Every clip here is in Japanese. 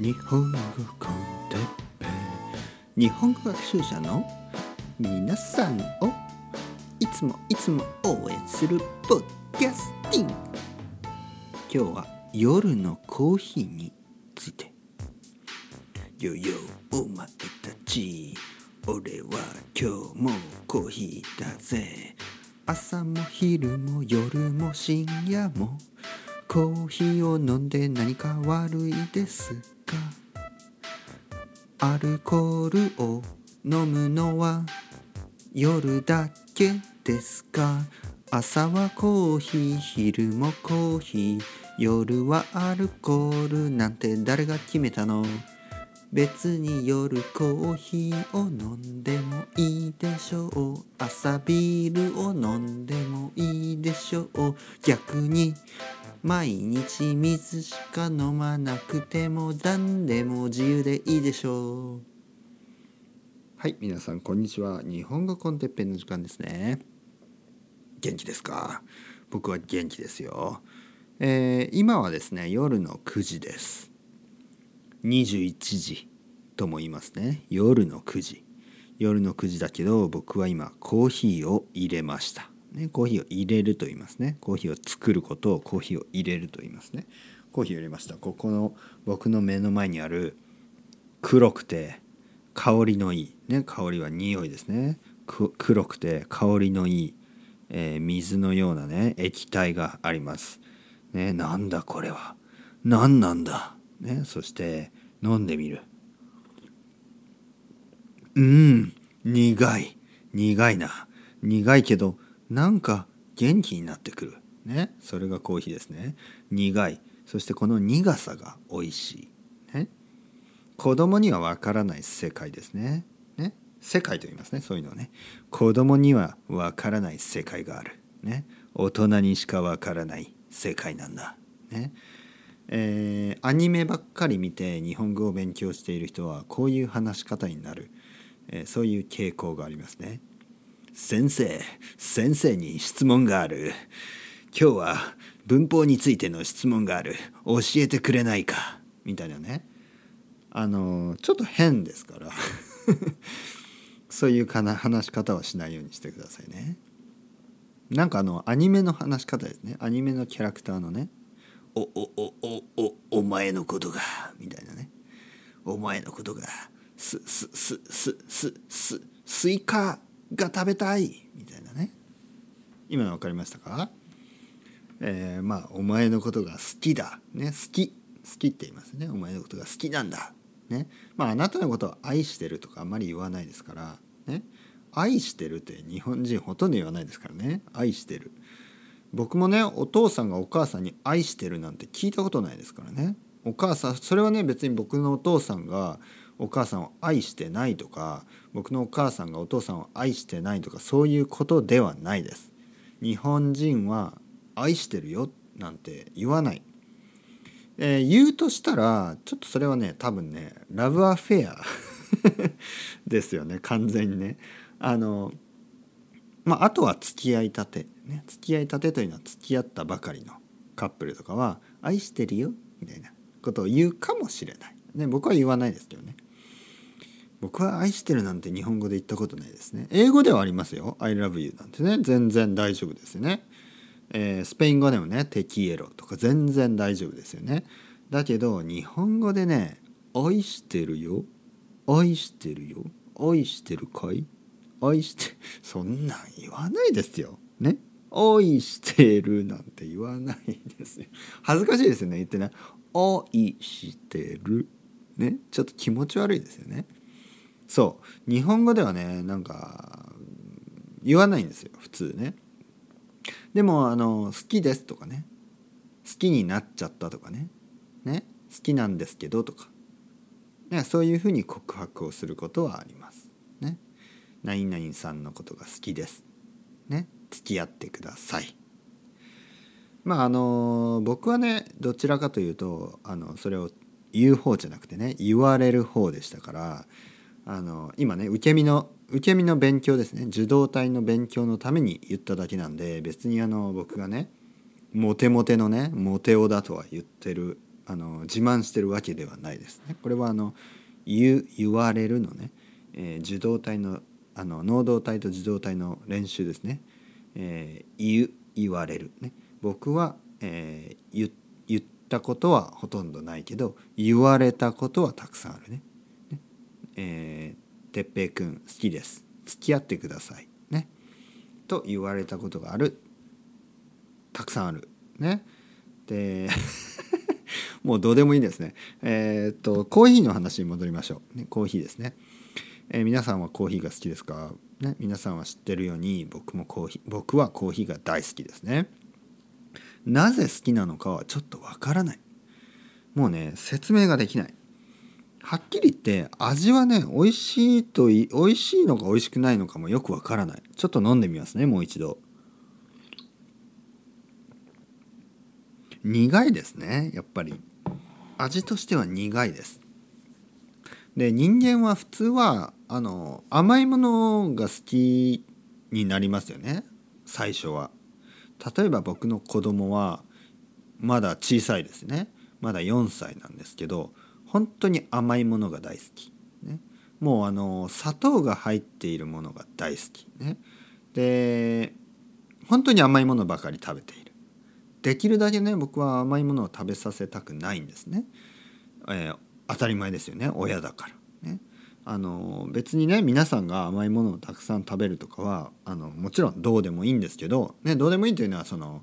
日本語コンテッペ日本語学習者の皆さんをいつもいつも応援するポッキャスティング。今日は夜のコーヒーについて。よよお前たち俺は今日もコーヒーだぜ。朝も昼も夜も深夜もコーヒーを飲んで何か悪いです。アルコールを飲むのは夜だけですか？朝はコーヒー昼もコーヒー。夜はアルコールなんて誰が決めたの？別に夜コーヒーを飲んでもいいでしょう。朝ビールを飲んでもいいでしょう。逆に毎日水しか飲まなくても何でも自由でいいでしょう。はい皆さんこんにちは。日本語コンテッペンの時間ですね。元気ですか？僕は元気ですよ、えー、今はですね夜の9時です。21時とも言いますね。夜の9時。夜の9時だけど僕は今コーヒーを入れました。ね、コーヒーを入れると言いますね。コーヒーを作ることをコーヒーを入れると言いますね。コーヒーを入れました。ここの僕の目の前にある黒くて香りのいい、ね、香りは匂いですね。黒くて香りのいい、えー、水のようなね液体があります、ね、なんだこれは。何なんだ、ね、そして飲んでみる。うん苦い。苦いな。苦いけどなんか元気になってくる。ね。それがコーヒーですね。苦い。そしてこの苦さが美味しい。ね。子供にはわからない世界ですね。ね。世界と言いますね。そういうのね。子供にはわからない世界がある。ね。大人にしかわからない世界なんだ。ね。えー、アニメばっかり見て日本語を勉強している人はこういう話し方になる、えー、そういう傾向がありますね。先生、先生に質問がある。今日は文法についての質問がある。教えてくれないか。みたいなね。あの、ちょっと変ですから そういうかな話し方はしないようにしてくださいね。なんかあの、アニメの話し方ですね。アニメのキャラクターのね。お、お、お、お、お、お前のことが、みたいなね。お前のことが、す、す、す、す、す、す、スイカが食べたいみたいなね。今の分かりましたか？えー、まあお前のことが好きだね。好き。好きって言いますね。お前のことが好きなんだ。ね。まああなたのことを愛してるとかあんまり言わないですから。ね。愛してるって日本人ほとんど言わないですからね。愛してる。僕もねお父さんがお母さんに愛してるなんて聞いたことないですからね。お母さんそれはね別に僕のお父さんがお母さんを愛してないとか僕のお母さんがお父さんを愛してないとかそういうことではないです。日本人は愛してるよなんて言わない。えー、言うとしたらちょっとそれはね多分ねラブアフェア ですよね完全にね。あのまああとは付き合いたて、ね、付き合いたてというのは付き合ったばかりのカップルとかは「愛してるよ」みたいなことを言うかもしれない。ね、僕は言わないですけどね。僕は愛してるなんて日本語で言ったことないですね。英語ではありますよ。I love you なんてね。全然大丈夫ですよね。えー、スペイン語でもね、テキエロとか全然大丈夫ですよね。だけど、日本語でね、愛してるよ。愛してるよ。愛してるかい？愛して、そんなん言わないですよ。ね。愛してるなんて言わないですよ。恥ずかしいですよね。言ってね。愛してる。ね。ちょっと気持ち悪いですよね。そう。日本語ではねなんか言わないんですよ。普通ね。でもあの好きですとかね。好きになっちゃったとかね。ね。好きなんですけどとか、ね、そういうふうに告白をすることはあります。ね。何々さんのことが好きです。ね。付き合ってください。まああの僕はねどちらかというとあのそれを言う方じゃなくてね言われる方でしたからあの今ね受け身の受け身の勉強ですね受動体の勉強のために言っただけなんで別にあの僕がねモテモテのねモテオだとは言ってるあの自慢してるわけではないですね。これはあの言言われるのね、えー、受動体のあの能動体と受動体の練習ですね。えー、言言われるね。僕は、えー、言ったことはほとんどないけど言われたことはたくさんある。ねえー、てっぺいくん好きです。付き合ってください。ね。と言われたことがある。たくさんある。ね。で もうどうでもいいですね。えー、っとコーヒーの話に戻りましょう。ね、コーヒーですね。えー、皆さんはコーヒーが好きですか、ね、皆さんは知ってるように僕もコーヒー僕はコーヒーが大好きですね。なぜ好きなのかはちょっとわからない。もうね説明ができない。はっきり言って味はね美味しいとい美味しいのか美味しくないのかもよくわからない。ちょっと飲んでみますねもう一度。苦いですねやっぱり。味としては苦いです。で人間は普通はあの甘いものが好きになりますよね。最初は。例えば僕の子供はまだ小さいですね。まだ4歳なんですけど本当に甘いものが大好き、ね、もうあの砂糖が入っているものが大好き。ね。で本当に甘いものばかり食べている。できるだけね僕は甘いものを食べさせたくないんですね、えー、当たり前ですよね。親だから、ね、あの別にね皆さんが甘いものをたくさん食べるとかはあのもちろんどうでもいいんですけど、ね、どうでもいいというのはその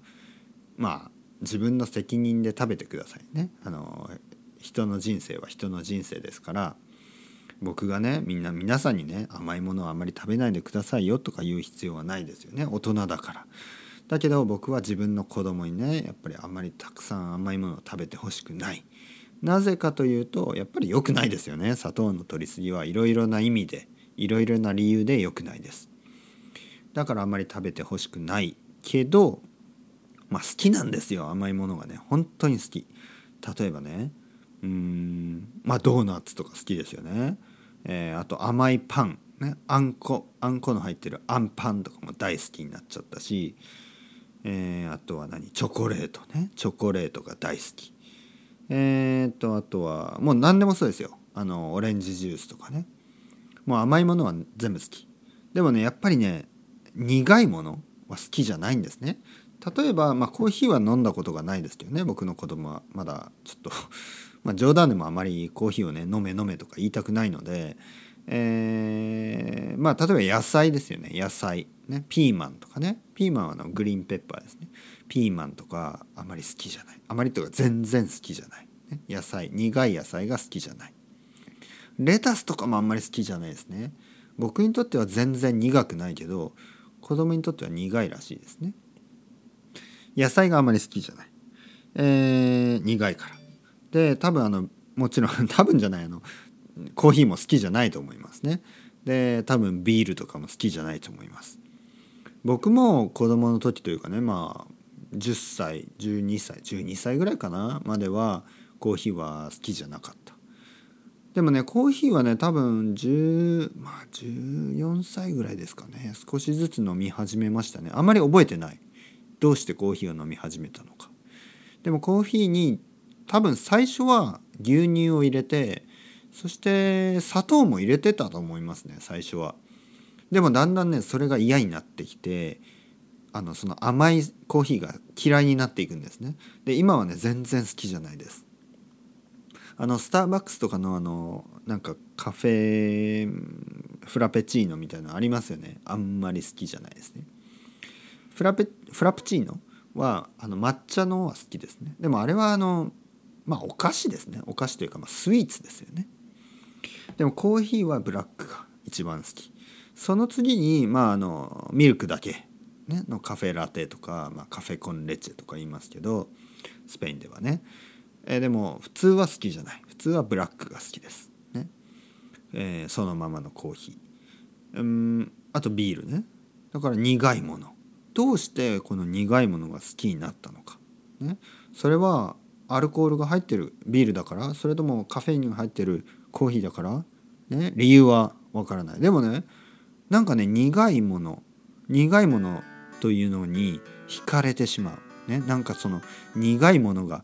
まあ自分の責任で食べてくださいね。あの人の人生は人の人生ですから僕がねみんな皆さんにね甘いものをあまり食べないでくださいよとか言う必要はないですよね。大人だから。だけど僕は自分の子供にねやっぱりあんまりたくさん甘いものを食べてほしくない。なぜかというとやっぱり良くないですよね。砂糖の摂りすぎはいろいろな意味でいろいろな理由で良くないです。だからあんまり食べてほしくない。けどまあ好きなんですよ甘いものがね。本当に好き。例えばねうん。まあドーナツとか好きですよね、えー、あと甘いパン。ね。あんこ。あんこの入ってるあんパンとかも大好きになっちゃったし。えー、あとは何？チョコレートね。チョコレートが大好き。えー、とあとはもう何でもそうですよ。あのオレンジジュースとかね。もう甘いものは全部好き。でもねやっぱりね苦いものは好きじゃないんですね。例えば、まあ、コーヒーは飲んだことがないですけどね。僕の子供はまだちょっとまあ冗談でもあまりコーヒーをね飲め飲めとか言いたくないのでえー、まあ例えば野菜ですよね。野菜。ね。ピーマンとかね。ピーマンはあのグリーンペッパーですね。ピーマンとかあまり好きじゃない。あまりとか全然好きじゃない、ね、野菜。苦い野菜が好きじゃない。レタスとかもあんまり好きじゃないですね。僕にとっては全然苦くないけど子供にとっては苦いらしいですね。野菜があまり好きじゃない。えー、苦いから。で多分あのもちろん 多分じゃないあのコーヒーも好きじゃないと思いますね。で多分ビールとかも好きじゃないと思います。僕も子供の時というかねまあ10歳12歳12歳ぐらいかなまではコーヒーは好きじゃなかった。でもねコーヒーはね多分10まあ14歳ぐらいですかね。少しずつ飲み始めましたね。あまり覚えてない。どうしてコーヒーを飲み始めたのか。でもコーヒーに多分最初は牛乳を入れてそして砂糖も入れてたと思いますね最初は。でもだんだんねそれが嫌になってきてあのその甘いコーヒーが嫌いになっていくんですね。で今はね全然好きじゃないです。あのスターバックスとかのあのなんかカフェフラペチーノみたいなのありますよねあんまり好きじゃないですね。フラペフラプチーノはあの抹茶のは好きですね。でもあれはあのまあお菓子ですね。お菓子というかまあスイーツですよね。でもコーヒーはブラックが一番好き。その次にまああのミルクだけ、ね、のカフェラテとか、まあ、カフェコンレチェとか言いますけどスペインではね、え、でも普通は好きじゃない。普通はブラックが好きです、ね。えー、そのままのコーヒー。うんあとビールね。だから苦いもの。どうしてこの苦いものが好きになったのか、ね、それはアルコールが入ってるビールだからそれともカフェインが入ってるコーヒーだから、ね、理由はわからないでもねなんかね苦いもの苦いものというのに惹かれてしまう、ね、なんかその苦いものが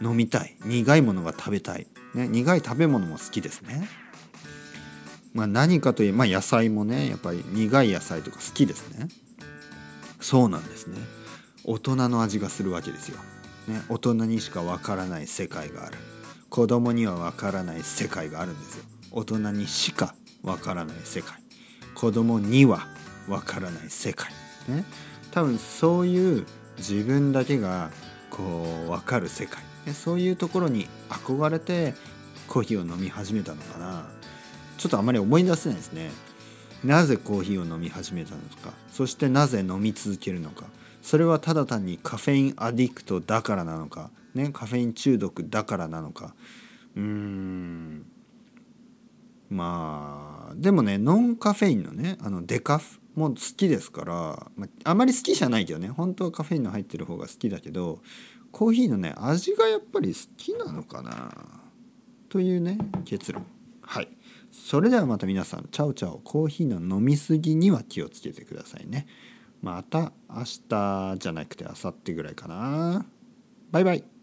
飲みたい苦いものが食べたい、ね、苦い食べ物も好きですね。まあ、何かという、まあ、野菜もねやっぱり苦い野菜とか好きですね。そうなんですね。大人の味がするわけですよ。ね、大人にしかわからない世界がある。子供にはわからない世界があるんですよ。大人にしかわからない世界。子供にはわからない世界。ね、多分そういう自分だけがこう分かる世界そういうところに憧れてコーヒーを飲み始めたのかなちょっとあまり思い出せないですねなぜコーヒーを飲み始めたのかそしてなぜ飲み続けるのかそれはただ単にカフェインアディクトだからなのか、ね、カフェイン中毒だからなのか。うーん。まあでもねノンカフェインのねあのデカフも好きですから、まあ、あまり好きじゃないけどね。本当はカフェインの入ってる方が好きだけどコーヒーのね味がやっぱり好きなのかな。というね結論。はい。それではまた皆さんチャオチャオコーヒーの飲み過ぎには気をつけてくださいね。また明日じゃなくて明後日ぐらいかな。バイバイ。